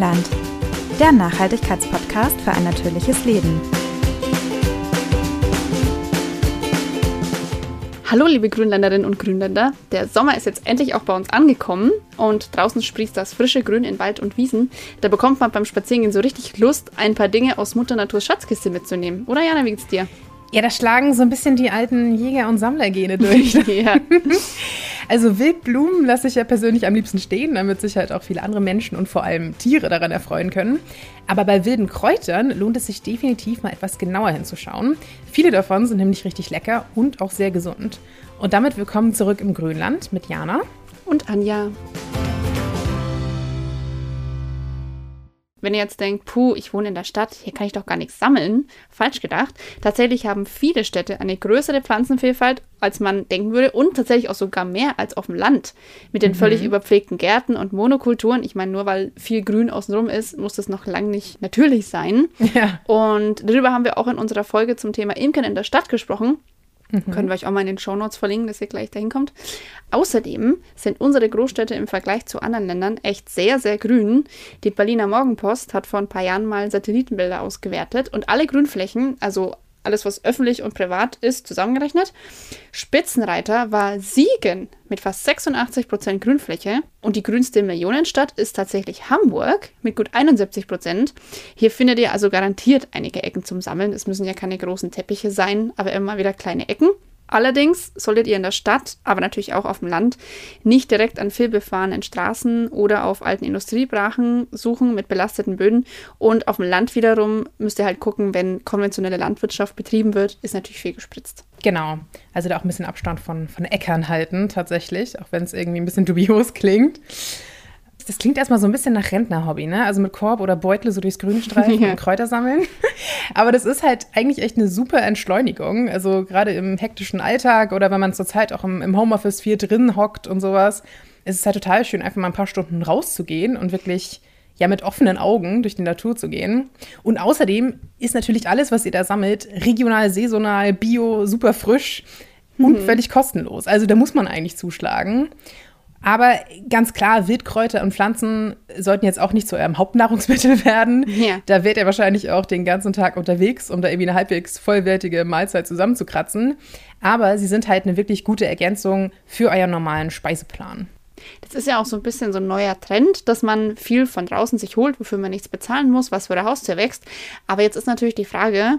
Grünland, der Nachhaltigkeitspodcast für ein natürliches Leben. Hallo liebe Grünländerinnen und Grünländer, der Sommer ist jetzt endlich auch bei uns angekommen und draußen sprießt das frische Grün in Wald und Wiesen. Da bekommt man beim Spazierengehen so richtig Lust, ein paar Dinge aus Mutter Naturs Schatzkiste mitzunehmen. Oder Jana, wie geht's dir? Ja, da schlagen so ein bisschen die alten Jäger- und Sammlergene durch. ja. Also Wildblumen lasse ich ja persönlich am liebsten stehen, damit sich halt auch viele andere Menschen und vor allem Tiere daran erfreuen können. Aber bei wilden Kräutern lohnt es sich definitiv mal etwas genauer hinzuschauen. Viele davon sind nämlich richtig lecker und auch sehr gesund. Und damit willkommen zurück im Grünland mit Jana und Anja. Wenn ihr jetzt denkt, puh, ich wohne in der Stadt, hier kann ich doch gar nichts sammeln, falsch gedacht. Tatsächlich haben viele Städte eine größere Pflanzenvielfalt, als man denken würde und tatsächlich auch sogar mehr als auf dem Land. Mit den mhm. völlig überpflegten Gärten und Monokulturen. Ich meine, nur weil viel Grün außenrum ist, muss das noch lange nicht natürlich sein. Ja. Und darüber haben wir auch in unserer Folge zum Thema Imkern in der Stadt gesprochen. Mhm. Können wir euch auch mal in den Shownotes verlinken, dass ihr gleich dahin kommt. Außerdem sind unsere Großstädte im Vergleich zu anderen Ländern echt sehr, sehr grün. Die Berliner Morgenpost hat vor ein paar Jahren mal Satellitenbilder ausgewertet und alle Grünflächen, also alles, was öffentlich und privat ist, zusammengerechnet. Spitzenreiter war Siegen mit fast 86 Prozent Grünfläche und die grünste Millionenstadt ist tatsächlich Hamburg mit gut 71%. Prozent. Hier findet ihr also garantiert einige Ecken zum Sammeln. Es müssen ja keine großen Teppiche sein, aber immer wieder kleine Ecken. Allerdings solltet ihr in der Stadt, aber natürlich auch auf dem Land, nicht direkt an vielbefahrenen Straßen oder auf alten Industriebrachen suchen mit belasteten Böden. Und auf dem Land wiederum müsst ihr halt gucken, wenn konventionelle Landwirtschaft betrieben wird, ist natürlich viel gespritzt. Genau. Also da auch ein bisschen Abstand von, von Äckern halten, tatsächlich, auch wenn es irgendwie ein bisschen dubios klingt. Das klingt erstmal so ein bisschen nach Rentnerhobby, ne? Also mit Korb oder Beutel so durchs Grün streifen ja. und Kräuter sammeln. Aber das ist halt eigentlich echt eine super Entschleunigung. Also gerade im hektischen Alltag oder wenn man zurzeit auch im, im Homeoffice viel drin hockt und sowas, ist es halt total schön, einfach mal ein paar Stunden rauszugehen und wirklich ja mit offenen Augen durch die Natur zu gehen. Und außerdem ist natürlich alles, was ihr da sammelt, regional, saisonal, bio, super frisch und mhm. völlig kostenlos. Also da muss man eigentlich zuschlagen. Aber ganz klar, Wildkräuter und Pflanzen sollten jetzt auch nicht zu eurem Hauptnahrungsmittel werden. Ja. Da werdet ihr wahrscheinlich auch den ganzen Tag unterwegs, um da irgendwie eine halbwegs vollwertige Mahlzeit zusammenzukratzen. Aber sie sind halt eine wirklich gute Ergänzung für euren normalen Speiseplan. Das ist ja auch so ein bisschen so ein neuer Trend, dass man viel von draußen sich holt, wofür man nichts bezahlen muss, was vor der Haustür wächst. Aber jetzt ist natürlich die Frage,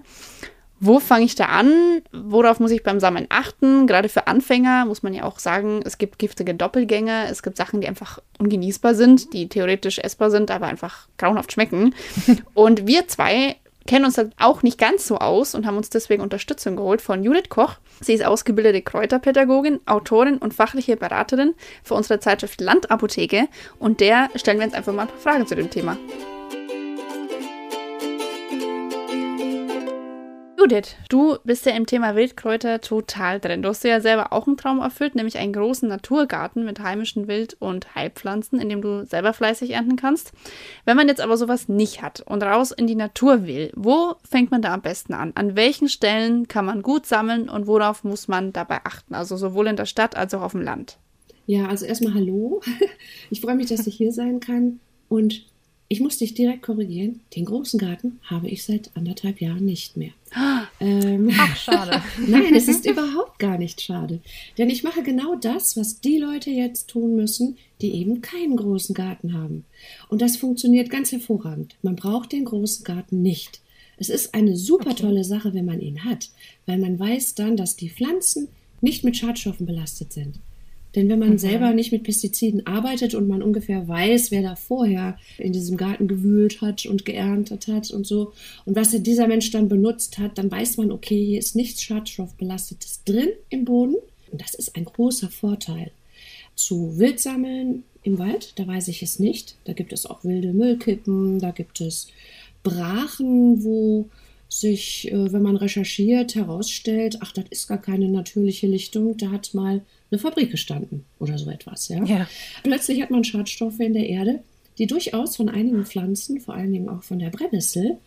wo fange ich da an? Worauf muss ich beim Sammeln achten? Gerade für Anfänger muss man ja auch sagen, es gibt giftige Doppelgänger, es gibt Sachen, die einfach ungenießbar sind, die theoretisch essbar sind, aber einfach grauenhaft schmecken. Und wir zwei kennen uns da auch nicht ganz so aus und haben uns deswegen Unterstützung geholt von Judith Koch. Sie ist ausgebildete Kräuterpädagogin, Autorin und fachliche Beraterin für unsere Zeitschrift Landapotheke und der stellen wir jetzt einfach mal ein paar Fragen zu dem Thema. Judith, du bist ja im Thema Wildkräuter total drin. Du hast ja selber auch einen Traum erfüllt, nämlich einen großen Naturgarten mit heimischen Wild- und Heilpflanzen, in dem du selber fleißig ernten kannst. Wenn man jetzt aber sowas nicht hat und raus in die Natur will, wo fängt man da am besten an? An welchen Stellen kann man gut sammeln und worauf muss man dabei achten? Also sowohl in der Stadt als auch auf dem Land. Ja, also erstmal hallo. Ich freue mich, dass ich hier sein kann. Und ich muss dich direkt korrigieren. Den großen Garten habe ich seit anderthalb Jahren nicht mehr. Ähm, Ach, schade. Nein, es ist überhaupt gar nicht schade. Denn ich mache genau das, was die Leute jetzt tun müssen, die eben keinen großen Garten haben. Und das funktioniert ganz hervorragend. Man braucht den großen Garten nicht. Es ist eine super tolle Sache, wenn man ihn hat, weil man weiß dann, dass die Pflanzen nicht mit Schadstoffen belastet sind. Denn wenn man mhm. selber nicht mit Pestiziden arbeitet und man ungefähr weiß, wer da vorher in diesem Garten gewühlt hat und geerntet hat und so und was dieser Mensch dann benutzt hat, dann weiß man, okay, hier ist nichts Schadstoffbelastetes drin im Boden und das ist ein großer Vorteil. Zu Wildsammeln im Wald, da weiß ich es nicht. Da gibt es auch wilde Müllkippen, da gibt es Brachen, wo sich, äh, wenn man recherchiert, herausstellt, ach, das ist gar keine natürliche Lichtung, da hat mal eine Fabrik gestanden oder so etwas. Ja? ja? Plötzlich hat man Schadstoffe in der Erde, die durchaus von einigen Pflanzen, vor allen Dingen auch von der Brennnessel,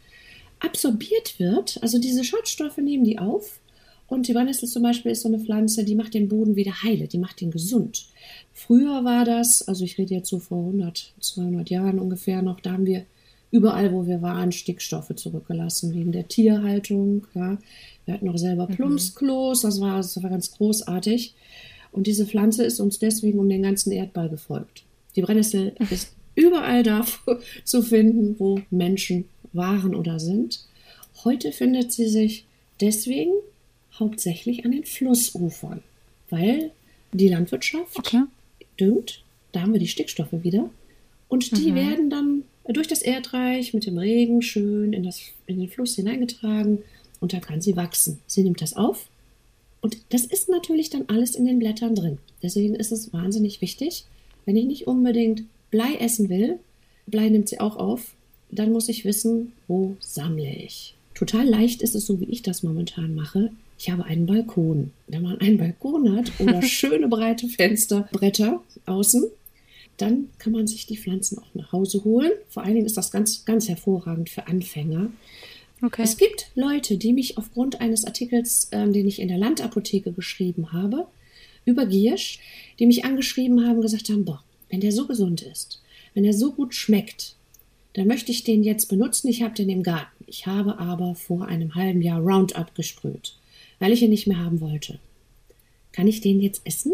absorbiert wird. Also diese Schadstoffe nehmen die auf Und die Brennnessel zum Beispiel ist so eine Pflanze, die macht den Boden wieder heile, die macht ihn gesund. Früher war das, also ich rede jetzt so vor 100, 200 Jahren ungefähr noch, da haben wir überall, wo wir waren, Stickstoffe zurückgelassen, wegen der Tierhaltung. Ja. Wir hatten auch selber mhm. Plumpsklos, das war, das war ganz großartig. Und diese Pflanze ist uns deswegen um den ganzen Erdball gefolgt. Die Brennnessel ist überall da zu finden, wo Menschen waren oder sind. Heute findet sie sich deswegen hauptsächlich an den Flussufern, weil die Landwirtschaft okay. düngt, da haben wir die Stickstoffe wieder, und die mhm. werden dann durch das Erdreich mit dem Regen schön in, das, in den Fluss hineingetragen und da kann sie wachsen. Sie nimmt das auf und das ist natürlich dann alles in den Blättern drin. Deswegen ist es wahnsinnig wichtig, wenn ich nicht unbedingt Blei essen will, Blei nimmt sie auch auf, dann muss ich wissen, wo sammle ich. Total leicht ist es so, wie ich das momentan mache. Ich habe einen Balkon. Wenn man einen Balkon hat oder schöne breite Fensterbretter außen, dann kann man sich die Pflanzen auch nach Hause holen. Vor allen Dingen ist das ganz, ganz hervorragend für Anfänger. Okay. Es gibt Leute, die mich aufgrund eines Artikels, ähm, den ich in der Landapotheke geschrieben habe, über Giersch, die mich angeschrieben haben, gesagt haben, boah, wenn der so gesund ist, wenn er so gut schmeckt, dann möchte ich den jetzt benutzen. Ich habe den im Garten. Ich habe aber vor einem halben Jahr Roundup gesprüht, weil ich ihn nicht mehr haben wollte. Kann ich den jetzt essen?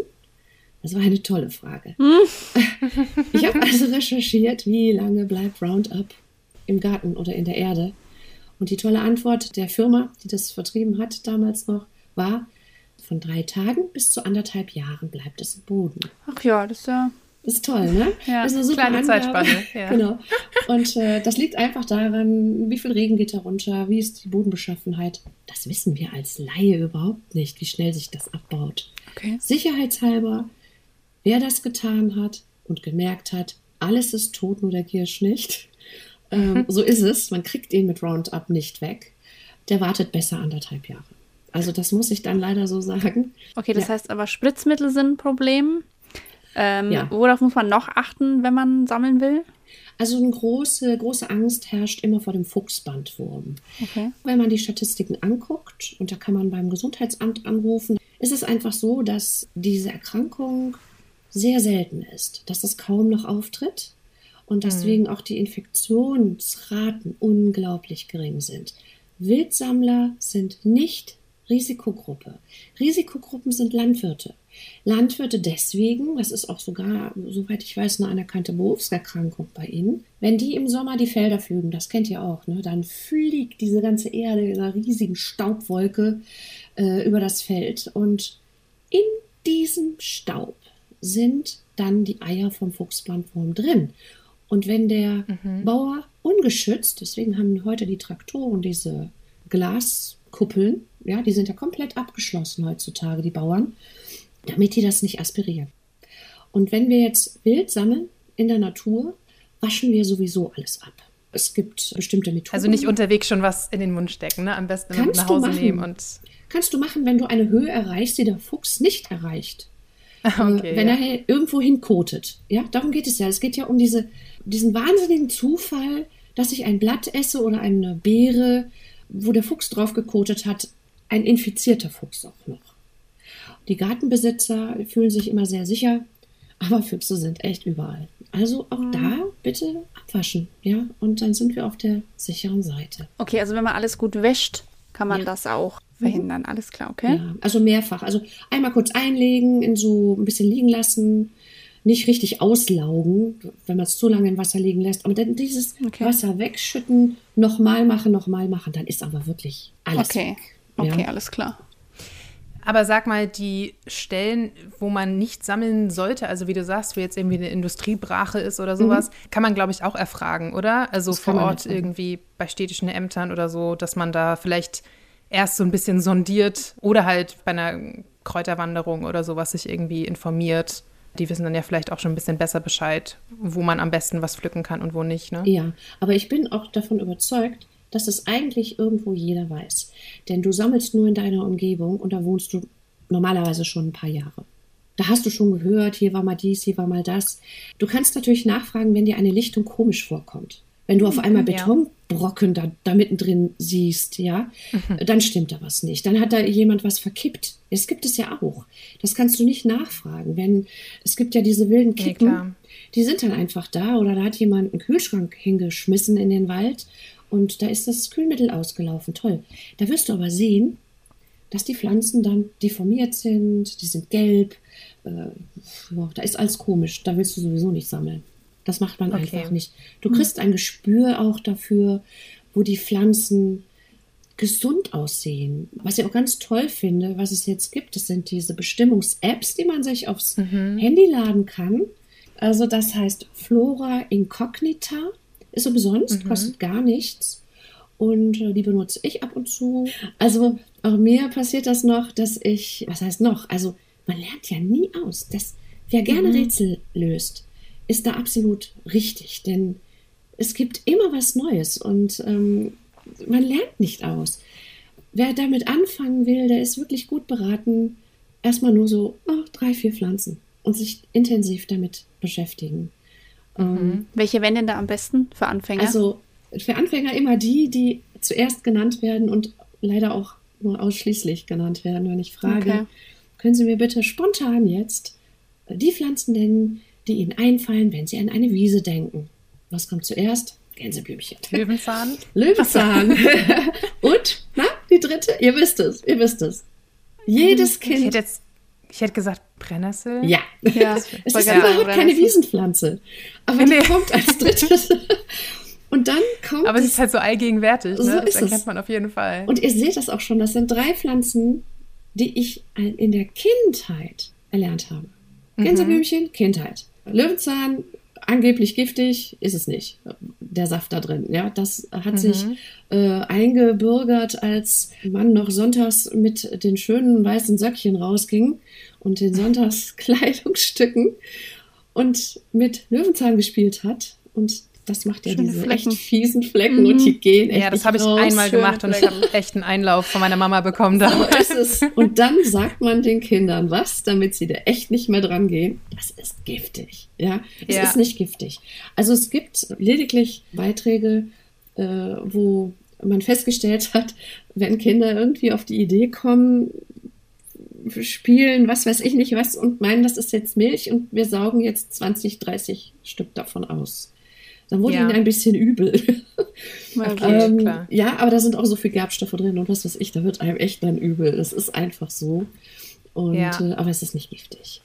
Das war eine tolle Frage. Hm. Ich habe also recherchiert, wie lange bleibt Roundup im Garten oder in der Erde. Und die tolle Antwort der Firma, die das vertrieben hat damals noch, war, von drei Tagen bis zu anderthalb Jahren bleibt es im Boden. Ach ja, das ist ja das ist toll, ne? Ja, das ist eine super kleine Angabe. Zeitspanne. Ja. genau. Und äh, das liegt einfach daran, wie viel Regen geht da runter, wie ist die Bodenbeschaffenheit. Das wissen wir als Laie überhaupt nicht, wie schnell sich das abbaut. Okay. Sicherheitshalber Wer das getan hat und gemerkt hat, alles ist tot, nur der Giersch nicht, ähm, so ist es, man kriegt ihn mit Roundup nicht weg, der wartet besser anderthalb Jahre. Also das muss ich dann leider so sagen. Okay, das ja. heißt aber Spritzmittel sind ein Problem. Ähm, ja. Worauf muss man noch achten, wenn man sammeln will? Also eine große, große Angst herrscht immer vor dem Fuchsbandwurm. Okay. Wenn man die Statistiken anguckt, und da kann man beim Gesundheitsamt anrufen, ist es einfach so, dass diese Erkrankung sehr selten ist, dass das kaum noch auftritt und deswegen mhm. auch die Infektionsraten unglaublich gering sind. Wildsammler sind nicht Risikogruppe. Risikogruppen sind Landwirte. Landwirte deswegen, das ist auch sogar, soweit ich weiß, eine anerkannte Berufserkrankung bei ihnen, wenn die im Sommer die Felder pflügen, das kennt ihr auch, ne, dann fliegt diese ganze Erde in einer riesigen Staubwolke äh, über das Feld und in diesem Staub sind dann die Eier vom Fuchsbandwurm drin. Und wenn der mhm. Bauer ungeschützt, deswegen haben heute die Traktoren diese Glaskuppeln, ja, die sind ja komplett abgeschlossen heutzutage, die Bauern, damit die das nicht aspirieren. Und wenn wir jetzt Wild sammeln in der Natur, waschen wir sowieso alles ab. Es gibt bestimmte Methoden. Also nicht unterwegs schon was in den Mund stecken, ne? Am besten Kannst nach Hause machen. nehmen und. Kannst du machen, wenn du eine Höhe erreichst, die der Fuchs nicht erreicht. Okay, wenn ja. er irgendwo hinkotet. Ja, darum geht es ja. Es geht ja um diese, diesen wahnsinnigen Zufall, dass ich ein Blatt esse oder eine Beere, wo der Fuchs drauf gekotet hat, ein infizierter Fuchs auch noch. Die Gartenbesitzer fühlen sich immer sehr sicher, aber Füchse sind echt überall. Also auch mhm. da bitte abwaschen, ja, und dann sind wir auf der sicheren Seite. Okay, also wenn man alles gut wäscht, kann man ja. das auch verhindern. Alles klar, okay? Ja, also mehrfach. Also einmal kurz einlegen, in so ein bisschen liegen lassen, nicht richtig auslaugen, wenn man es zu lange im Wasser liegen lässt. Aber dann dieses okay. Wasser wegschütten, nochmal machen, nochmal machen, dann ist aber wirklich alles okay. weg. Okay, alles klar. Aber sag mal, die Stellen, wo man nicht sammeln sollte, also wie du sagst, wo jetzt irgendwie eine Industriebrache ist oder sowas, mhm. kann man, glaube ich, auch erfragen, oder? Also das vor Ort irgendwie bei städtischen Ämtern oder so, dass man da vielleicht erst so ein bisschen sondiert oder halt bei einer Kräuterwanderung oder sowas sich irgendwie informiert. Die wissen dann ja vielleicht auch schon ein bisschen besser Bescheid, wo man am besten was pflücken kann und wo nicht. Ne? Ja, aber ich bin auch davon überzeugt, dass es eigentlich irgendwo jeder weiß. Denn du sammelst nur in deiner Umgebung und da wohnst du normalerweise schon ein paar Jahre. Da hast du schon gehört, hier war mal dies, hier war mal das. Du kannst natürlich nachfragen, wenn dir eine Lichtung komisch vorkommt Wenn du auf einmal Betonbrocken da, da mittendrin siehst, ja, dann stimmt da was nicht. Dann hat da jemand was verkippt. Es gibt es ja auch. Das kannst du nicht nachfragen. Wenn, es gibt ja diese wilden Kippen, klar. die sind dann einfach da oder da hat jemand einen Kühlschrank hingeschmissen in den Wald und da ist das Kühlmittel ausgelaufen. Toll. Da wirst du aber sehen, dass die Pflanzen dann deformiert sind, die sind gelb. Äh, ja, da ist alles komisch. Da willst du sowieso nicht sammeln. Das macht man Okay. einfach nicht. Du kriegst ein Gespür auch dafür, wo die Pflanzen gesund aussehen. Was ich auch ganz toll finde, was es jetzt gibt, das sind diese Bestimmungs-Apps, die man sich aufs Handy laden kann. Also das heißt Flora Incognita, ist umsonst, kostet gar nichts. Und äh, die benutze ich ab und zu. Also auch mir passiert das noch, dass ich, was heißt noch? Also man lernt ja nie aus. Das, wer gerne Rätsel löst, ist da absolut richtig. Denn es gibt immer was Neues und ähm, man lernt nicht aus. Wer damit anfangen will, der ist wirklich gut beraten, erstmal nur so oh, drei, vier Pflanzen und sich intensiv damit beschäftigen. Ähm, Welche wären denn da am besten für Anfänger? also für Anfänger immer die, die zuerst genannt werden und leider auch nur ausschließlich genannt werden. Wenn ich frage, Okay. können Sie mir bitte spontan jetzt die Pflanzen nennen, die Ihnen einfallen, wenn Sie an eine Wiese denken? Was kommt zuerst? Gänseblümchen. Löwenzahn. Löwenzahn. und, na, die dritte? Ihr wisst es, ihr wisst es. Jedes Ich Kind. hätte jetzt, ich hätte gesagt Brennnessel. Ja. Ja, es ist überhaupt keine. Wiesenpflanze. Aber die Nee. kommt als drittes. Und dann kommt Aber es ist halt so allgegenwärtig. Ne? So das ist es. erkennt man auf jeden Fall. Und ihr seht das auch schon, das sind drei Pflanzen, die ich in der Kindheit erlernt habe. Gänseblümchen, Kindheit. Löwenzahn, angeblich giftig, ist es nicht. Der Saft da drin, ja, das hat sich äh, eingebürgert, als man noch sonntags mit den schönen weißen Söckchen rausging und den Sonntagskleidungsstücken und mit Löwenzahn gespielt hat. Und das macht ja Schöne diese Flecken. echt fiesen Flecken und die gehen echt ja, das habe ich raus. einmal gemacht und ich habe einen Einlauf von meiner Mama bekommen So ist es. Und dann sagt man den Kindern was, damit sie da echt nicht mehr dran gehen. Das ist giftig. Ja, es Ja. ist nicht giftig. Also es gibt lediglich Beiträge, äh, wo man festgestellt hat, wenn Kinder irgendwie auf die Idee kommen, spielen, was weiß ich nicht was und meinen, das ist jetzt Milch und wir saugen jetzt 20, 30 Stück davon aus. Dann wurde Ja. ihnen ein bisschen übel. Okay. Ähm, klar. ja, aber da sind auch so viel Gerbstoffe drin und was weiß ich, da wird einem echt dann übel. Das ist einfach so. Und, Ja. äh, aber es ist nicht giftig.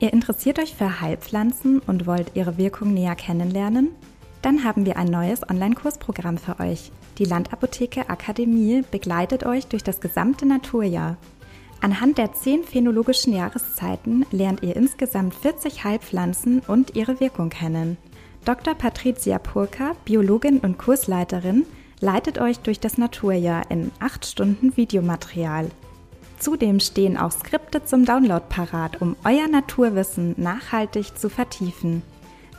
Ihr interessiert euch für Heilpflanzen und wollt ihre Wirkung näher kennenlernen? Dann haben wir ein neues Online-Kursprogramm für euch. Die Landapotheke Akademie begleitet euch durch das gesamte Naturjahr. Anhand der zehn phänologischen Jahreszeiten lernt ihr insgesamt 40 Heilpflanzen und ihre Wirkung kennen. Dr. Patricia Purka, Biologin und Kursleiterin, leitet euch durch das Naturjahr in 8 Stunden Videomaterial. Zudem stehen auch Skripte zum Download parat, um euer Naturwissen nachhaltig zu vertiefen.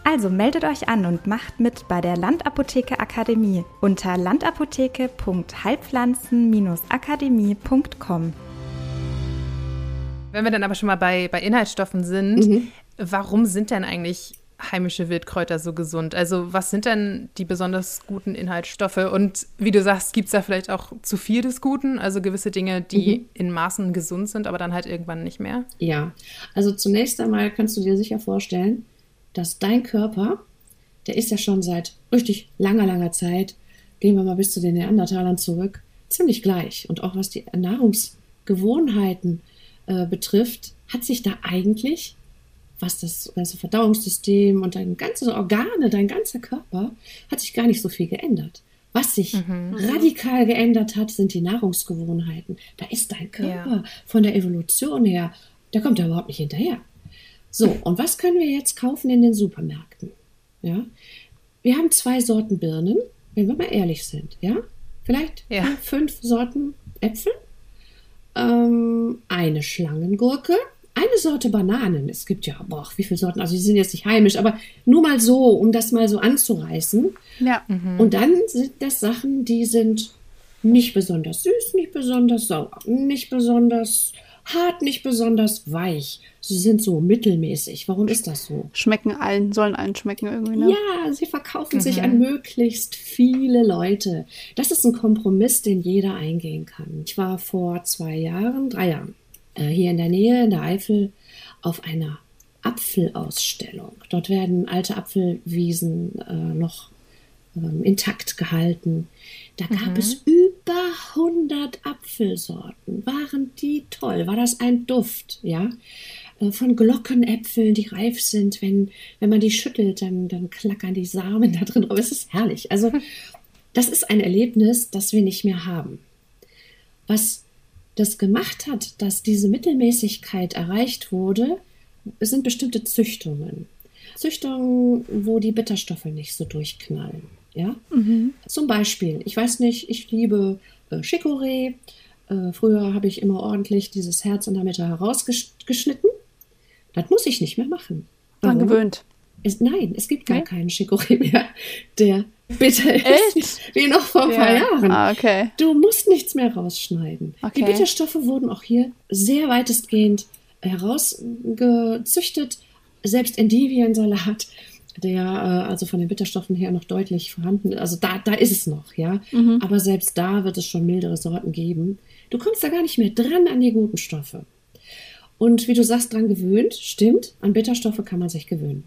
Also meldet euch an und macht mit bei der Landapotheke Akademie unter landapotheke.heilpflanzen-akademie.com. Wenn wir dann aber schon mal bei, bei Inhaltsstoffen sind, warum sind denn eigentlich heimische Wildkräuter so gesund? Also was sind denn die besonders guten Inhaltsstoffe? Und wie du sagst, gibt es da vielleicht auch zu viel des Guten? Also gewisse Dinge, die in Maßen gesund sind, aber dann halt irgendwann nicht mehr? Ja, also zunächst einmal kannst du dir sicher vorstellen, dass dein Körper, der ist ja schon seit richtig langer, langer Zeit, gehen wir mal bis zu den Neandertalern zurück, ziemlich gleich. Und auch was die Nahrungsgewohnheiten äh, betrifft, hat sich da eigentlich, was das ganze Verdauungssystem und deine ganzen Organe, dein ganzer Körper, hat sich gar nicht so viel geändert. Was sich radikal geändert hat, sind die Nahrungsgewohnheiten. Da ist dein Körper von der Evolution her, der kommt da überhaupt nicht hinterher. So, und was können wir jetzt kaufen in den Supermärkten? Ja, wir haben zwei Sorten Birnen, wenn wir mal ehrlich sind. Ja, vielleicht Ja. fünf Sorten Äpfel, ähm, eine Schlangengurke, eine Sorte Bananen. Es gibt ja, boah, wie viele Sorten, also die sind jetzt nicht heimisch, aber nur mal so, um das mal so anzureißen. Ja. Und dann sind das Sachen, die sind nicht besonders süß, nicht besonders sauer, nicht besonders hart, nicht besonders weich. Sie sind so mittelmäßig. Warum ist das so? Schmecken allen, sollen allen schmecken irgendwie, ne? Ja, sie verkaufen mhm. sich an möglichst viele Leute. Das ist ein Kompromiss, den jeder eingehen kann. Ich war vor zwei Jahren, drei Jahren, äh, hier in der Nähe, in der Eifel, auf einer Apfelausstellung. Dort werden alte Apfelwiesen äh, noch ähm, intakt gehalten. Da gab mhm. es über 100 Apfelsorten. Waren die toll? War das ein Duft? Ja, von Glockenäpfeln, die reif sind. Wenn, wenn man die schüttelt, dann, dann klackern die Samen da drin. Aber es ist herrlich. Also, das ist ein Erlebnis, das wir nicht mehr haben. Was das gemacht hat, dass diese Mittelmäßigkeit erreicht wurde, sind bestimmte Züchtungen. Züchtungen, wo die Bitterstoffe nicht so durchknallen. Ja? Mhm. Zum Beispiel, ich weiß nicht, ich liebe äh, Chicorée. Äh, früher habe ich immer ordentlich dieses Herz in der Mitte herausgeschnitten. Das muss ich nicht mehr machen. Man gewöhnt. Es, nein, es gibt gar okay. keinen Chicorée mehr, der bitter ist, Echt? wie noch vor ein ja. paar Jahren. Ah, okay. Du musst nichts mehr rausschneiden. Okay. Die Bitterstoffe wurden auch hier sehr weitestgehend herausgezüchtet. Selbst Endiviensalat der äh, also von den Bitterstoffen her noch deutlich vorhanden ist. Also da, da ist es noch, ja. Mhm. Aber selbst da wird es schon mildere Sorten geben. Du kommst da gar nicht mehr dran an die guten Stoffe. Und wie du sagst, dran gewöhnt, stimmt, an Bitterstoffe kann man sich gewöhnen.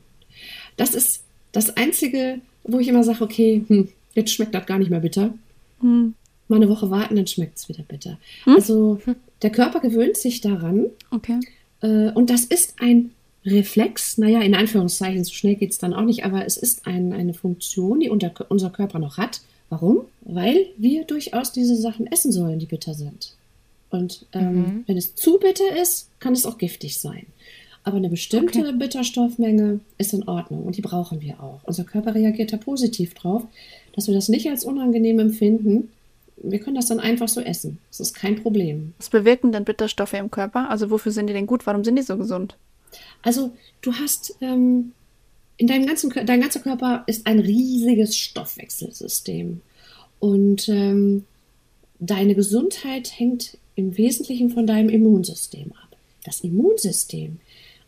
Das ist das Einzige, wo ich immer sage, okay, hm, jetzt schmeckt das gar nicht mehr bitter. Mhm. Mal eine Woche warten, dann schmeckt es wieder bitter. Mhm. Also der Körper gewöhnt sich daran. Okay. Äh, und das ist ein Reflex, naja, in Anführungszeichen, so schnell geht es dann auch nicht, aber es ist ein, eine Funktion, die unter, unser Körper noch hat. Warum? Weil wir durchaus diese Sachen essen sollen, die bitter sind. Und ähm, mhm. wenn es zu bitter ist, kann es auch giftig sein. Aber eine bestimmte okay. Bitterstoffmenge ist in Ordnung und die brauchen wir auch. Unser Körper reagiert da positiv drauf, dass wir das nicht als unangenehm empfinden. Wir können das dann einfach so essen. Das ist kein Problem. Was bewirken denn Bitterstoffe im Körper? Also wofür sind die denn gut? Warum sind die so gesund? Also du hast ähm, in deinem ganzen dein ganzer Körper ist ein riesiges Stoffwechselsystem und ähm, deine Gesundheit hängt im Wesentlichen von deinem Immunsystem ab. Das Immunsystem,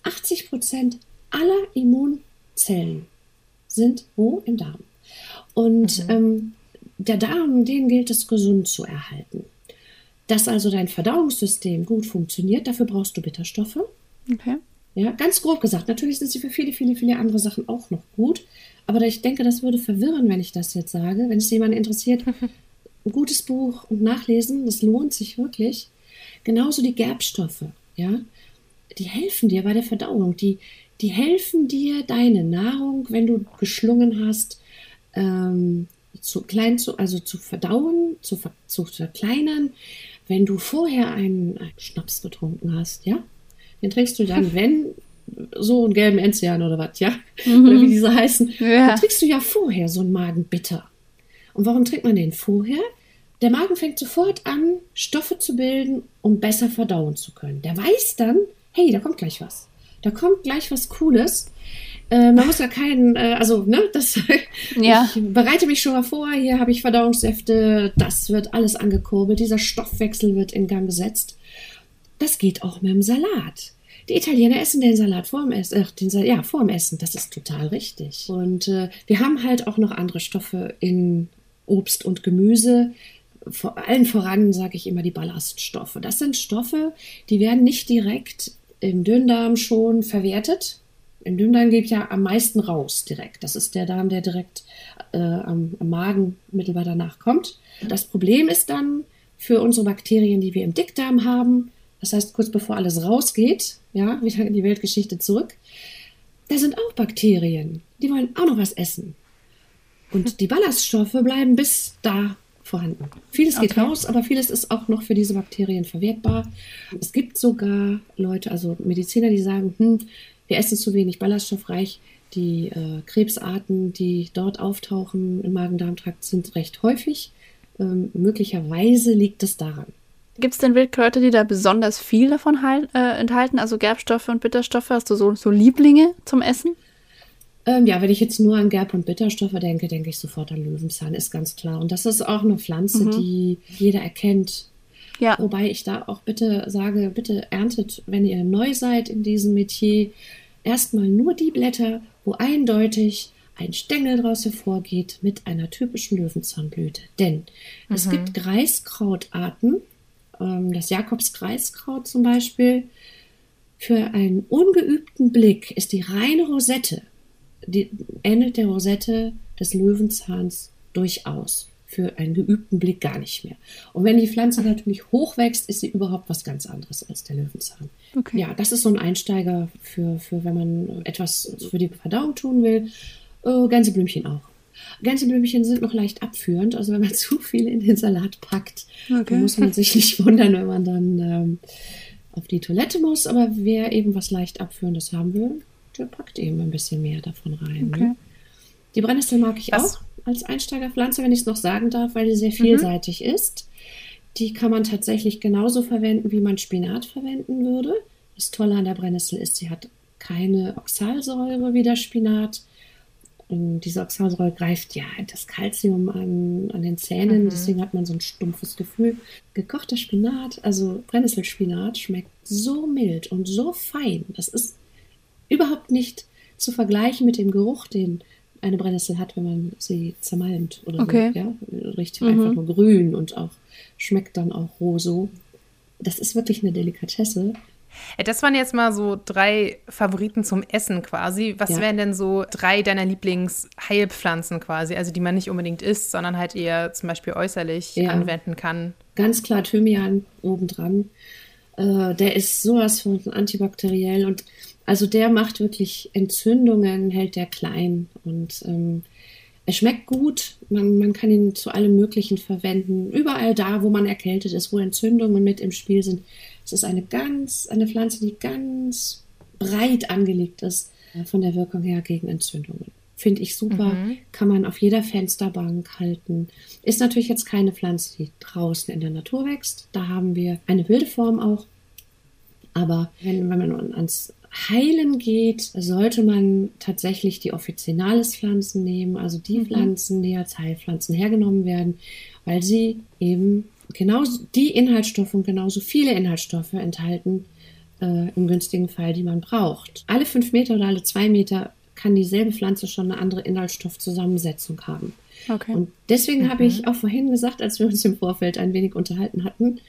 80 Prozent aller Immunzellen sind wo im Darm. Und mhm. ähm, der Darm, den gilt es gesund zu erhalten. Dass also dein Verdauungssystem gut funktioniert, dafür brauchst du Bitterstoffe. Okay. Ja, ganz grob gesagt. Natürlich sind sie für viele, viele, viele andere Sachen auch noch gut. Aber ich denke, das würde verwirren, wenn ich das jetzt sage. Wenn es jemanden interessiert, ein gutes Buch und nachlesen, das lohnt sich wirklich. Genauso die Gerbstoffe, ja. Die helfen dir bei der Verdauung. Die, die helfen dir, deine Nahrung, wenn du geschlungen hast, ähm, zu klein zu, also zu verdauen, zu, zu verkleinern. Wenn du vorher einen, einen Schnaps getrunken hast, ja, den trinkst du dann, wenn so einen gelben Enzian oder was, ja? Mhm. Oder wie diese heißen. Ja. Den trinkst du ja vorher, so einen Magen bitter. Und warum trinkt man den vorher? Der Magen fängt sofort an, Stoffe zu bilden, um besser verdauen zu können. Der weiß dann, hey, da kommt gleich was. Da kommt gleich was Cooles. Äh, man muss ja keinen, äh, also, ne, das, ja. ich bereite mich schon mal vor, hier habe ich Verdauungssäfte, das wird alles angekurbelt, dieser Stoffwechsel wird in Gang gesetzt. Das geht auch mit dem Salat. Die Italiener essen den Salat vorm Essen, ach, den, ja, vorm Essen. Das ist total richtig. Und äh, wir haben halt auch noch andere Stoffe in Obst und Gemüse. Vor allen voran sage ich immer die Ballaststoffe. Das sind Stoffe, die werden nicht direkt im Dünndarm schon verwertet. Im Dünndarm geht ja am meisten raus direkt. Das ist der Darm, der direkt äh, am, am Magen mittelbar danach kommt. Das Problem ist dann für unsere Bakterien, die wir im Dickdarm haben, das heißt kurz bevor alles rausgeht, ja, wieder in die Weltgeschichte zurück, da sind auch Bakterien, die wollen auch noch was essen. Und die Ballaststoffe bleiben bis da vorhanden. Vieles geht okay. raus, aber vieles ist auch noch für diese Bakterien verwertbar. Es gibt sogar Leute, also Mediziner, die sagen, hm, wir essen zu wenig ballaststoffreich. Die äh, Krebsarten, die dort auftauchen im Magen-Darm-Trakt, sind recht häufig. Ähm, möglicherweise liegt es daran. Gibt es denn Wildkräuter, die da besonders viel davon heil, äh, enthalten, also Gerbstoffe und Bitterstoffe? Hast du so, so Lieblinge zum Essen? Ähm, ja, wenn ich jetzt nur an Gerb- und Bitterstoffe denke, denke ich sofort an Löwenzahn, ist ganz klar. Und das ist auch eine Pflanze, mhm. die jeder erkennt. Ja. Wobei ich da auch bitte sage, bitte erntet, wenn ihr neu seid in diesem Metier, erstmal nur die Blätter, wo eindeutig ein Stängel daraus hervorgeht mit einer typischen Löwenzahnblüte. Denn es gibt Greiskrautarten, ähm, das Jakobsgreiskraut zum Beispiel, für einen ungeübten Blick ist die reine Rosette, die ähnelt der Rosette des Löwenzahns durchaus. Für einen geübten Blick gar nicht mehr. Und wenn die Pflanze natürlich hochwächst, ist sie überhaupt was ganz anderes als der Löwenzahn. Okay. Ja, das ist so ein Einsteiger für, für wenn man etwas für die Verdauung tun will. Äh, Gänseblümchen auch. Gänseblümchen sind noch leicht abführend, also wenn man zu viel in den Salat packt, Okay. dann muss man sich nicht wundern, wenn man dann ähm, auf die Toilette muss. Aber wer eben was leicht abführendes haben will, packt eben ein bisschen mehr davon rein. Okay. Ne? Die Brennnessel mag ich Was- auch als Einsteigerpflanze, wenn ich es noch sagen darf, weil die sehr vielseitig ist. Die kann man tatsächlich genauso verwenden, wie man Spinat verwenden würde. Das Tolle an der Brennnessel ist, sie hat keine Oxalsäure wie der Spinat. Und diese Oxalsäure greift ja das Kalzium an, an den Zähnen, deswegen hat man so ein stumpfes Gefühl. Gekochter Spinat, also Brennnesselspinat, schmeckt so mild und so fein. Das ist überhaupt nicht zu vergleichen mit dem Geruch, den eine Brennnessel hat, wenn man sie zermalmt oder Okay. so. Ja? Riecht einfach nur grün und auch schmeckt dann auch roh so. Das ist wirklich eine Delikatesse. Äh, Das waren jetzt mal so drei Favoriten zum Essen quasi. Was Ja. wären denn so drei deiner Lieblingsheilpflanzen quasi? Also die man nicht unbedingt isst, sondern halt eher zum Beispiel äußerlich Ja. anwenden kann. Ganz klar Thymian obendran. Äh, der ist sowas von antibakteriell und also der macht wirklich Entzündungen, hält der klein und ähm, er schmeckt gut. Man, man kann ihn zu allem Möglichen verwenden. Überall da, wo man erkältet ist, wo Entzündungen mit im Spiel sind. Es ist eine ganz, eine Pflanze, die ganz breit angelegt ist äh, von der Wirkung her gegen Entzündungen. Finde ich super. Kann man auf jeder Fensterbank halten. Ist natürlich jetzt keine Pflanze, die draußen in der Natur wächst. Da haben wir eine wilde Form auch. Aber wenn, wenn man ans Heilen geht, sollte man tatsächlich die Officinalis-Pflanzen nehmen, also die Pflanzen, die als Heilpflanzen hergenommen werden, weil sie eben genauso die Inhaltsstoffe und genauso viele Inhaltsstoffe enthalten, äh, im günstigen Fall, die man braucht. Alle fünf Meter oder alle zwei Meter kann dieselbe Pflanze schon eine andere Inhaltsstoffzusammensetzung haben. Okay. Und deswegen habe ich auch vorhin gesagt, als wir uns im Vorfeld ein wenig unterhalten hatten,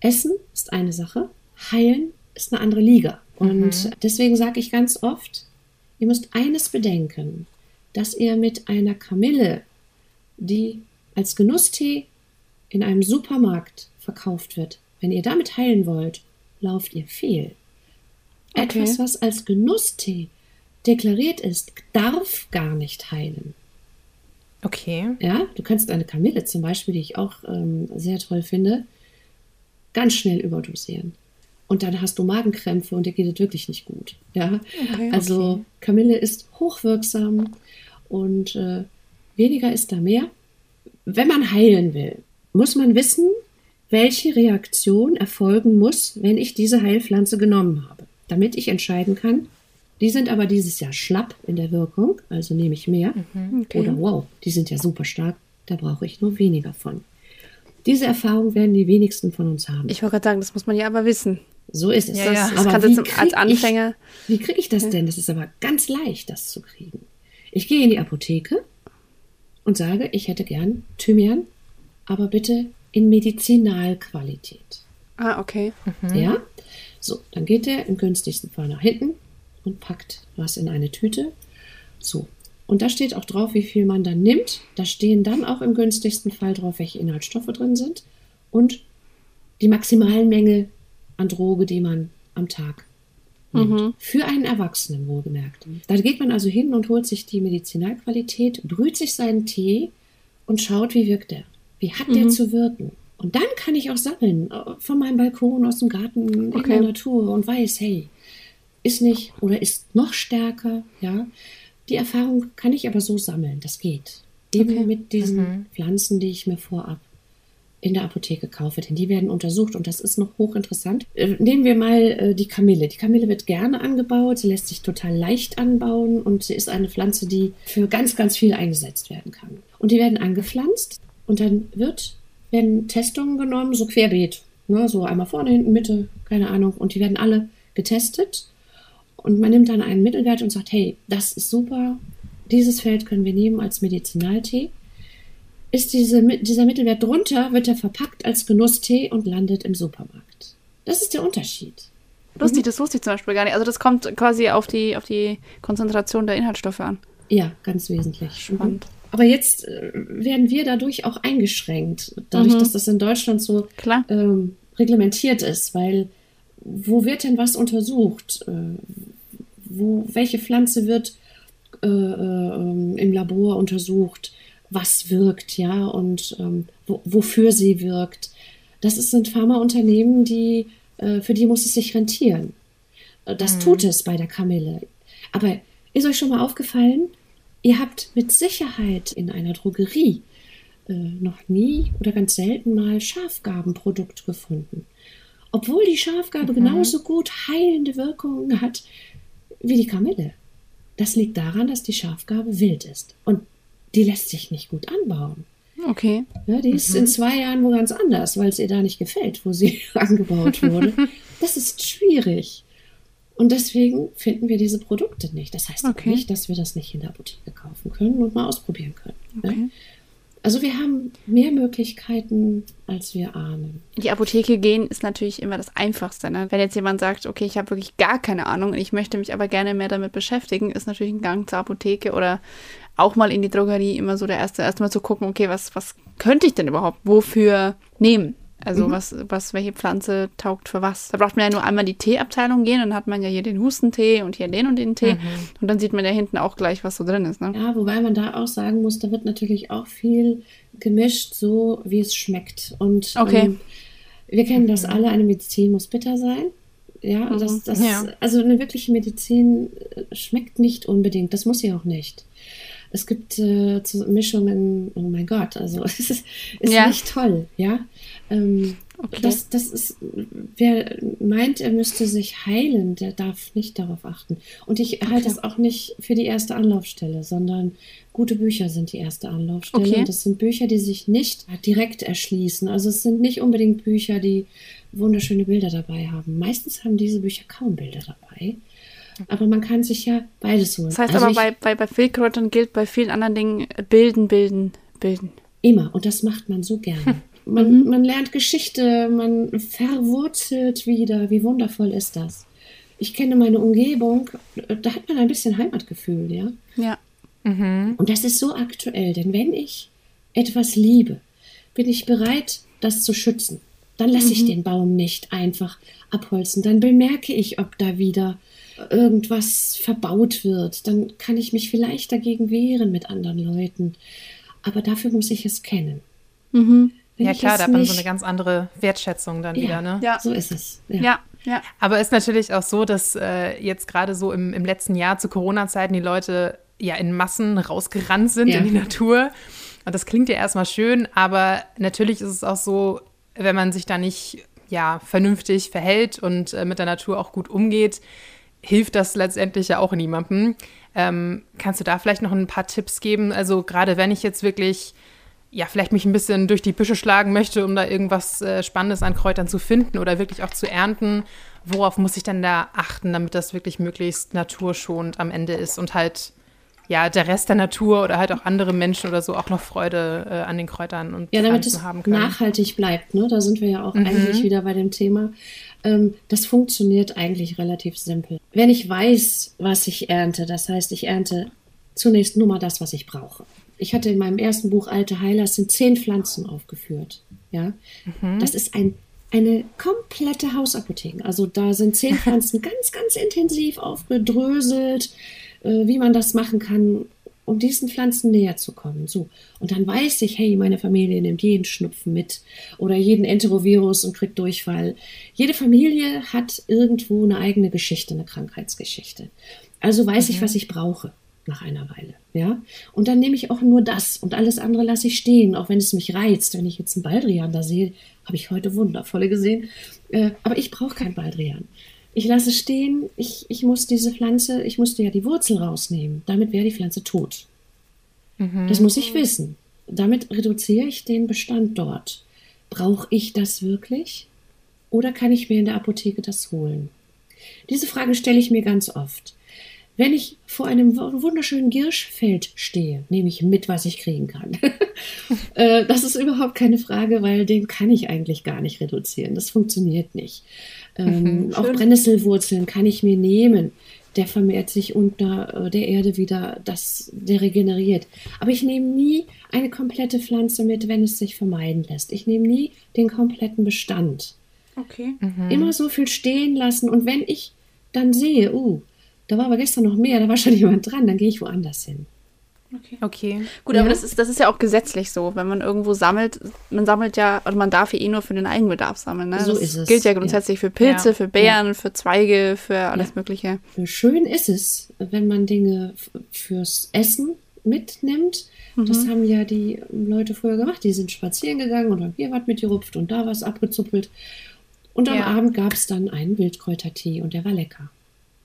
Essen ist eine Sache, Heilen ist eine andere Liga. Und deswegen sage ich ganz oft, ihr müsst eines bedenken, dass ihr mit einer Kamille, die als Genusstee in einem Supermarkt verkauft wird, wenn ihr damit heilen wollt, lauft ihr fehl. Etwas, was als Genusstee deklariert ist, darf gar nicht heilen. Okay. Ja, du kannst eine Kamille zum Beispiel, die ich auch ähm, sehr toll finde, ganz schnell überdosieren. Und dann hast du Magenkrämpfe und dir geht es wirklich nicht gut. Ja, also Kamille ist hochwirksam und äh, weniger ist da mehr. Wenn man heilen will, muss man wissen, welche Reaktion erfolgen muss, wenn ich diese Heilpflanze genommen habe, damit ich entscheiden kann, die sind aber dieses Jahr schlapp in der Wirkung, also nehme ich mehr. Oder wow, die sind ja super stark, da brauche ich nur weniger von. Diese Erfahrung werden die wenigsten von uns haben. Ich wollte gerade sagen, das muss man ja aber wissen. So ist es. Ja, ja. Das kannst du wie krieg Anfänger- Ich, wie kriege ich das denn? Das ist aber ganz leicht, das zu kriegen. Ich gehe in die Apotheke und sage, ich hätte gern Thymian, aber bitte in Medizinalqualität. Ah, okay. Ja? So, dann geht der im günstigsten Fall nach hinten und packt was in eine Tüte. So. Und da steht auch drauf, wie viel man dann nimmt. Da stehen dann auch im günstigsten Fall drauf, welche Inhaltsstoffe drin sind und die Maximalmenge an Droge, die man am Tag nimmt. Für einen Erwachsenen wohlgemerkt. Da geht man also hin und holt sich die Medizinalqualität, brüht sich seinen Tee und schaut, wie wirkt der. Wie hat der zu wirken? Und dann kann ich auch sammeln, äh, von meinem Balkon, aus dem Garten, in Okay. der Natur und weiß, hey, ist nicht oder ist noch stärker, ja. Die Erfahrung kann ich aber so sammeln, das geht. Eben mit diesen Pflanzen, die ich mir vorab in der Apotheke kaufe, denn die werden untersucht und das ist noch hochinteressant. Äh, nehmen wir mal äh, die Kamille. Die Kamille wird gerne angebaut, sie lässt sich total leicht anbauen und sie ist eine Pflanze, die für ganz, ganz viel eingesetzt werden kann. Und die werden angepflanzt und dann wird werden Testungen genommen, so querbeet. Ne, so einmal vorne, hinten, Mitte, keine Ahnung. Und die werden alle getestet. Und man nimmt dann einen Mittelwert und sagt, hey, das ist super, dieses Feld können wir nehmen als Medizinaltee. Ist diese, dieser Mittelwert drunter, wird er verpackt als Genusstee und landet im Supermarkt. Das ist der Unterschied. Lustig, mhm. das wusste ich zum Beispiel gar nicht. Also das kommt quasi auf die, auf die Konzentration der Inhaltsstoffe an. Ja, ganz wesentlich. Spannend. Aber jetzt äh, werden wir dadurch auch eingeschränkt, dadurch, mhm. dass das in Deutschland so ähm, reglementiert ist, weil wo wird denn was untersucht? Äh, wo, welche Pflanze wird äh, äh, im Labor untersucht? Was wirkt, ja, und ähm, wo, wofür sie wirkt? Das sind Pharmaunternehmen, die, äh, für die muss es sich rentieren. Äh, das mhm. tut es bei der Kamille. Aber ist euch schon mal aufgefallen, ihr habt mit Sicherheit in einer Drogerie äh, noch nie oder ganz selten mal Schafgarbenprodukt gefunden obwohl die Schafgabe mhm. genauso gut heilende Wirkungen hat wie die Kamille. Das liegt daran, dass die Schafgabe wild ist und die lässt sich nicht gut anbauen. Okay. Ja, die ist mhm. in zwei Jahren wo ganz anders, weil es ihr da nicht gefällt, wo sie angebaut wurde. das ist schwierig. Und deswegen finden wir diese Produkte nicht. Das heißt okay. nicht, dass wir das nicht in der Apotheke kaufen können und mal ausprobieren können. Ne? Okay. Ne? Also wir haben mehr Möglichkeiten, als wir ahnen. Die Apotheke gehen ist natürlich immer das Einfachste. Ne? Wenn jetzt jemand sagt, okay, ich habe wirklich gar keine Ahnung und ich möchte mich aber gerne mehr damit beschäftigen, ist natürlich ein Gang zur Apotheke oder auch mal in die Drogerie immer so der erste, erstmal zu gucken, okay, was, was könnte ich denn überhaupt wofür nehmen? Also mhm. was, was, welche Pflanze taugt für was? Da braucht man ja nur einmal die Teeabteilung gehen, dann hat man ja hier den Hustentee und hier den und den Tee. Mhm. Und dann sieht man ja hinten auch gleich, was so drin ist. Ne? Ja, wobei man da auch sagen muss, da wird natürlich auch viel gemischt, so wie es schmeckt. Und okay. ähm, wir kennen das alle, eine Medizin muss bitter sein. Ja, mhm. das, das, ja. also eine wirkliche Medizin äh, schmeckt nicht unbedingt. Das muss sie auch nicht. Es gibt äh, Mischungen, oh mein Gott, also es ist, ist ja. nicht toll, ja. Ähm, okay. das, das ist, wer meint, er müsste sich heilen, der darf nicht darauf achten. Und ich okay. halte es auch nicht für die erste Anlaufstelle, sondern gute Bücher sind die erste Anlaufstelle. Okay. Das sind Bücher, die sich nicht direkt erschließen. Also es sind nicht unbedingt Bücher, die wunderschöne Bilder dabei haben. Meistens haben diese Bücher kaum Bilder dabei. Aber man kann sich ja beides holen. Das heißt also aber, bei, bei, bei Wildkräutern gilt bei vielen anderen Dingen bilden, bilden, bilden. Immer. Und das macht man so gerne. Man, mhm. man lernt Geschichte, man verwurzelt wieder. Wie wundervoll ist das? Ich kenne meine Umgebung, da hat man ein bisschen Heimatgefühl, ja? Ja. Mhm. Und das ist so aktuell, denn wenn ich etwas liebe, bin ich bereit, das zu schützen. Dann lasse mhm. ich den Baum nicht einfach abholzen. Dann bemerke ich, ob da wieder irgendwas verbaut wird. Dann kann ich mich vielleicht dagegen wehren mit anderen Leuten. Aber dafür muss ich es kennen. Mhm. ja klar, da hat man so eine ganz andere Wertschätzung dann ja, wieder. Ne? Ja, so ist es. Ja. ja. ja. Aber ist natürlich auch so, dass äh, jetzt gerade so im, im letzten Jahr zu Corona-Zeiten die Leute ja in Massen rausgerannt sind ja. in die Natur. Und das klingt ja erstmal schön, aber natürlich ist es auch so, wenn man sich da nicht ja, vernünftig verhält und äh, mit der Natur auch gut umgeht, hilft das letztendlich ja auch niemandem. Ähm, kannst du da vielleicht noch ein paar Tipps geben? Also gerade wenn ich jetzt wirklich ja, vielleicht mich ein bisschen durch die Büsche schlagen möchte, um da irgendwas äh, Spannendes an Kräutern zu finden oder wirklich auch zu ernten, worauf muss ich denn da achten, damit das wirklich möglichst naturschonend am Ende ist und halt ja, der Rest der Natur oder halt auch andere Menschen oder so auch noch Freude äh, an den Kräutern und ja, damit es nachhaltig bleibt. Ne? Da sind wir ja auch mhm. eigentlich wieder bei dem Thema. Ähm, das funktioniert eigentlich relativ simpel. Wenn ich weiß, was ich ernte, das heißt, ich ernte zunächst nur mal das, was ich brauche. Ich hatte in meinem ersten Buch Alte Heiler, sind zehn Pflanzen aufgeführt. Ja, mhm. das ist ein eine komplette Hausapotheke. Also da sind zehn Pflanzen ganz, ganz intensiv aufgedröselt, wie man das machen kann, um diesen Pflanzen näher zu kommen. So. Und dann weiß ich, hey, meine Familie nimmt jeden Schnupfen mit oder jeden Enterovirus und kriegt Durchfall. Jede Familie hat irgendwo eine eigene Geschichte, eine Krankheitsgeschichte. Also weiß mhm. ich, was ich brauche nach einer Weile. Ja? Und dann nehme ich auch nur das und alles andere lasse ich stehen, auch wenn es mich reizt. Wenn ich jetzt einen Baldrian da sehe, habe ich heute wundervolle gesehen. Äh, aber ich brauche keinen Baldrian. Ich lasse stehen, ich, ich muss diese Pflanze, ich musste ja die Wurzel rausnehmen. Damit wäre die Pflanze tot. Mhm. Das muss ich wissen. Damit reduziere ich den Bestand dort. brauche ich das wirklich? Oder kann ich mir in der Apotheke das holen? Diese Frage stelle ich mir ganz oft. Wenn ich vor einem wunderschönen Girschfeld stehe, nehme ich mit, was ich kriegen kann. Äh, das ist überhaupt keine Frage, weil den kann ich eigentlich gar nicht reduzieren. Das funktioniert nicht. Ähm, mhm, auch Brennnesselwurzeln kann ich mir nehmen. Der vermehrt sich unter äh, der Erde wieder, das, der regeneriert. Aber ich nehme nie eine komplette Pflanze mit, wenn es sich vermeiden lässt. Ich nehme nie den kompletten Bestand. Okay. Mhm. Immer so viel stehen lassen. Und wenn ich dann sehe, uh, da war aber gestern noch mehr, da war schon jemand dran, dann gehe ich woanders hin. Okay. okay. Gut, ja. aber das ist, das ist ja auch gesetzlich so. Wenn man irgendwo sammelt, man sammelt ja, oder man darf ja eh nur für den Eigenbedarf sammeln. Ne? So das ist es. gilt ja grundsätzlich ja. für Pilze, ja. für Beeren, für Zweige, für alles Mögliche. Schön ist es, wenn man Dinge fürs Essen mitnimmt. Mhm. Das haben ja die Leute früher gemacht. Die sind spazieren gegangen und haben hier was mitgerupft und da was abgezuppelt. Und am Abend gab es dann einen Wildkräutertee und der war lecker.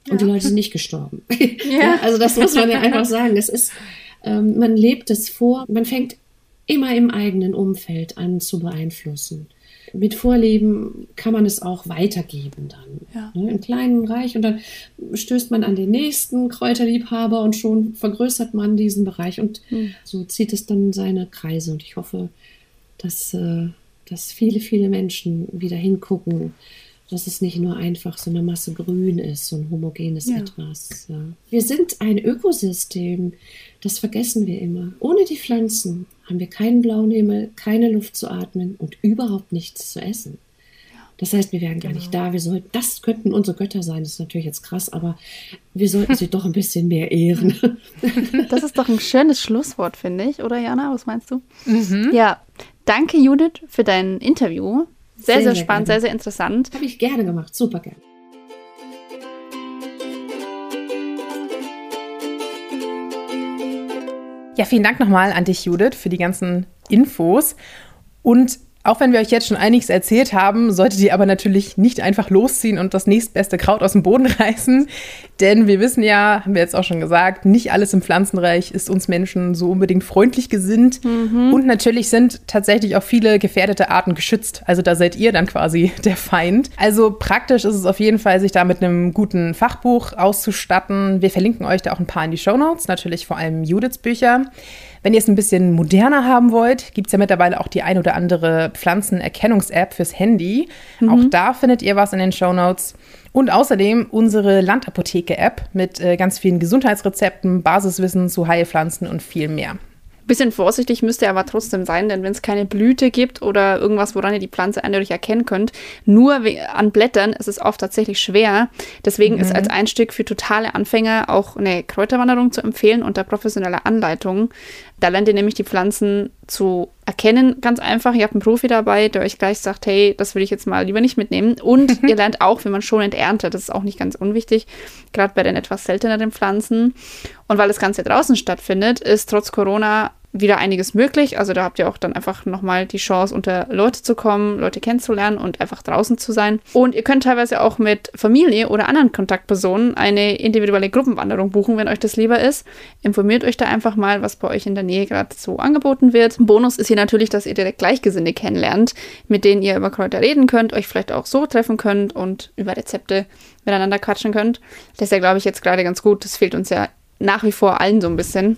Und die Leute sind nicht gestorben. Ja. also das muss man ja einfach sagen. Es ist, ähm, man lebt es vor, man fängt immer im eigenen Umfeld an zu beeinflussen. Mit Vorleben kann man es auch weitergeben dann. Ja. Ne, Im kleinen Bereich. Und dann stößt man an den nächsten Kräuterliebhaber und schon vergrößert man diesen Bereich. Und mhm. so zieht es dann seine Kreise. Und ich hoffe, dass, äh, dass viele, viele Menschen wieder hingucken dass es nicht nur einfach so eine Masse Grün ist, so ein homogenes ja. Etwas. Ja. Wir sind ein Ökosystem, das vergessen wir immer. Ohne die Pflanzen haben wir keinen blauen Himmel, keine Luft zu atmen und überhaupt nichts zu essen. Das heißt, wir wären gar genau. nicht da. Wir sollten, das könnten unsere Götter sein. Das ist natürlich jetzt krass, aber wir sollten sie doch ein bisschen mehr ehren. Das ist doch ein schönes Schlusswort, finde ich, oder Jana? Was meinst du? Mhm. Ja, danke Judith für dein Interview. Sehr, sehr, sehr spannend, gerne. sehr, sehr interessant. Habe ich gerne gemacht, super gerne. Ja, vielen Dank nochmal an dich, Judith, für die ganzen Infos. Und auch wenn wir euch jetzt schon einiges erzählt haben, solltet ihr aber natürlich nicht einfach losziehen und das nächstbeste Kraut aus dem Boden reißen. Denn wir wissen ja, haben wir jetzt auch schon gesagt, nicht alles im Pflanzenreich ist uns Menschen so unbedingt freundlich gesinnt. Mhm. Und natürlich sind tatsächlich auch viele gefährdete Arten geschützt. Also da seid ihr dann quasi der Feind. Also praktisch ist es auf jeden Fall, sich da mit einem guten Fachbuch auszustatten. Wir verlinken euch da auch ein paar in die Show Notes, natürlich vor allem Judiths Bücher. Wenn ihr es ein bisschen moderner haben wollt, gibt es ja mittlerweile auch die ein oder andere Pflanzenerkennungs-App fürs Handy. Mhm. Auch da findet ihr was in den Show Notes. Und außerdem unsere Landapotheke-App mit äh, ganz vielen Gesundheitsrezepten, Basiswissen zu Heilpflanzen und viel mehr. Bisschen vorsichtig müsst ihr aber trotzdem sein, denn wenn es keine Blüte gibt oder irgendwas, woran ihr die Pflanze eindeutig erkennen könnt, nur an Blättern ist es oft tatsächlich schwer. Deswegen mhm. ist als Einstieg für totale Anfänger auch eine Kräuterwanderung zu empfehlen unter professioneller Anleitung. Da lernt ihr nämlich die Pflanzen zu erkennen, ganz einfach. Ihr habt einen Profi dabei, der euch gleich sagt, hey, das will ich jetzt mal lieber nicht mitnehmen. Und ihr lernt auch, wie man schonend erntet. Das ist auch nicht ganz unwichtig, gerade bei den etwas selteneren Pflanzen. Und weil das Ganze draußen stattfindet, ist trotz Corona wieder einiges möglich. Also da habt ihr auch dann einfach nochmal die Chance, unter Leute zu kommen, Leute kennenzulernen und einfach draußen zu sein. Und ihr könnt teilweise auch mit Familie oder anderen Kontaktpersonen eine individuelle Gruppenwanderung buchen, wenn euch das lieber ist. Informiert euch da einfach mal, was bei euch in der Nähe gerade so angeboten wird. Bonus ist hier natürlich, dass ihr direkt Gleichgesinnte kennenlernt, mit denen ihr über Kräuter reden könnt, euch vielleicht auch so treffen könnt und über Rezepte miteinander quatschen könnt. Das ist ja, glaube ich, jetzt gerade ganz gut. Das fehlt uns ja nach wie vor allen so ein bisschen.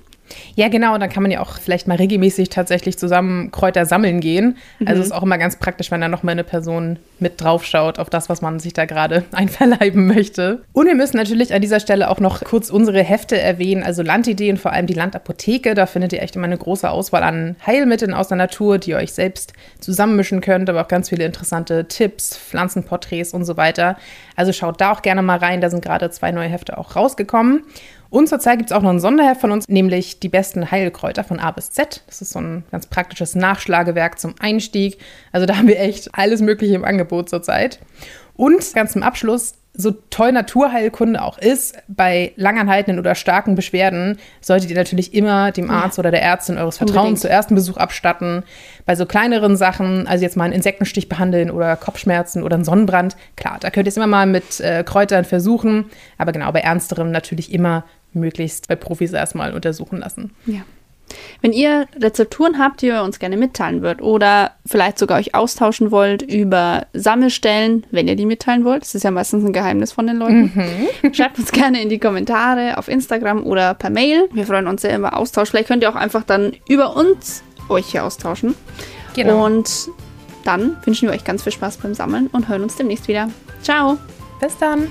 Ja, genau. Und dann kann man ja auch vielleicht mal regelmäßig tatsächlich zusammen Kräuter sammeln gehen. Also mhm. Also ist auch immer ganz praktisch, wenn da noch mal eine Person mit draufschaut auf das, was man sich da gerade einverleiben möchte. Und wir müssen natürlich an dieser Stelle auch noch kurz unsere Hefte erwähnen, also Landideen, vor allem die Landapotheke. Da findet ihr echt immer eine große Auswahl an Heilmitteln aus der Natur, die ihr euch selbst zusammenmischen könnt, aber auch ganz viele interessante Tipps, Pflanzenporträts und so weiter. Also schaut da auch gerne mal rein. Da sind gerade zwei neue Hefte auch rausgekommen. Und zurzeit gibt es auch noch ein Sonderheft von uns, nämlich die besten Heilkräuter von A bis Z. Das ist so ein ganz praktisches Nachschlagewerk zum Einstieg. Also da haben wir echt alles Mögliche im Angebot zurzeit. Und ganz zum Abschluss, so toll Naturheilkunde auch ist, bei langanhaltenden oder starken Beschwerden solltet ihr natürlich immer dem Arzt oder der Ärztin eures Vertrauens zuerst einen Besuch abstatten. Bei so kleineren Sachen, also jetzt mal einen Insektenstich behandeln oder Kopfschmerzen oder einen Sonnenbrand, klar, da könnt ihr es immer mal mit äh, Kräutern versuchen. Aber genau, bei ernsterem natürlich immer möglichst bei Profis erstmal untersuchen lassen. Ja. Wenn ihr Rezepturen habt, die ihr uns gerne mitteilen würdet oder vielleicht sogar euch austauschen wollt über Sammelstellen, wenn ihr die mitteilen wollt, das ist ja meistens ein Geheimnis von den Leuten, mhm. schreibt uns gerne in die Kommentare auf Instagram oder per Mail. Wir freuen uns sehr über Austausch. Vielleicht könnt ihr auch einfach dann über uns euch hier austauschen. Genau. Und dann wünschen wir euch ganz viel Spaß beim Sammeln und hören uns demnächst wieder. Ciao. Bis dann.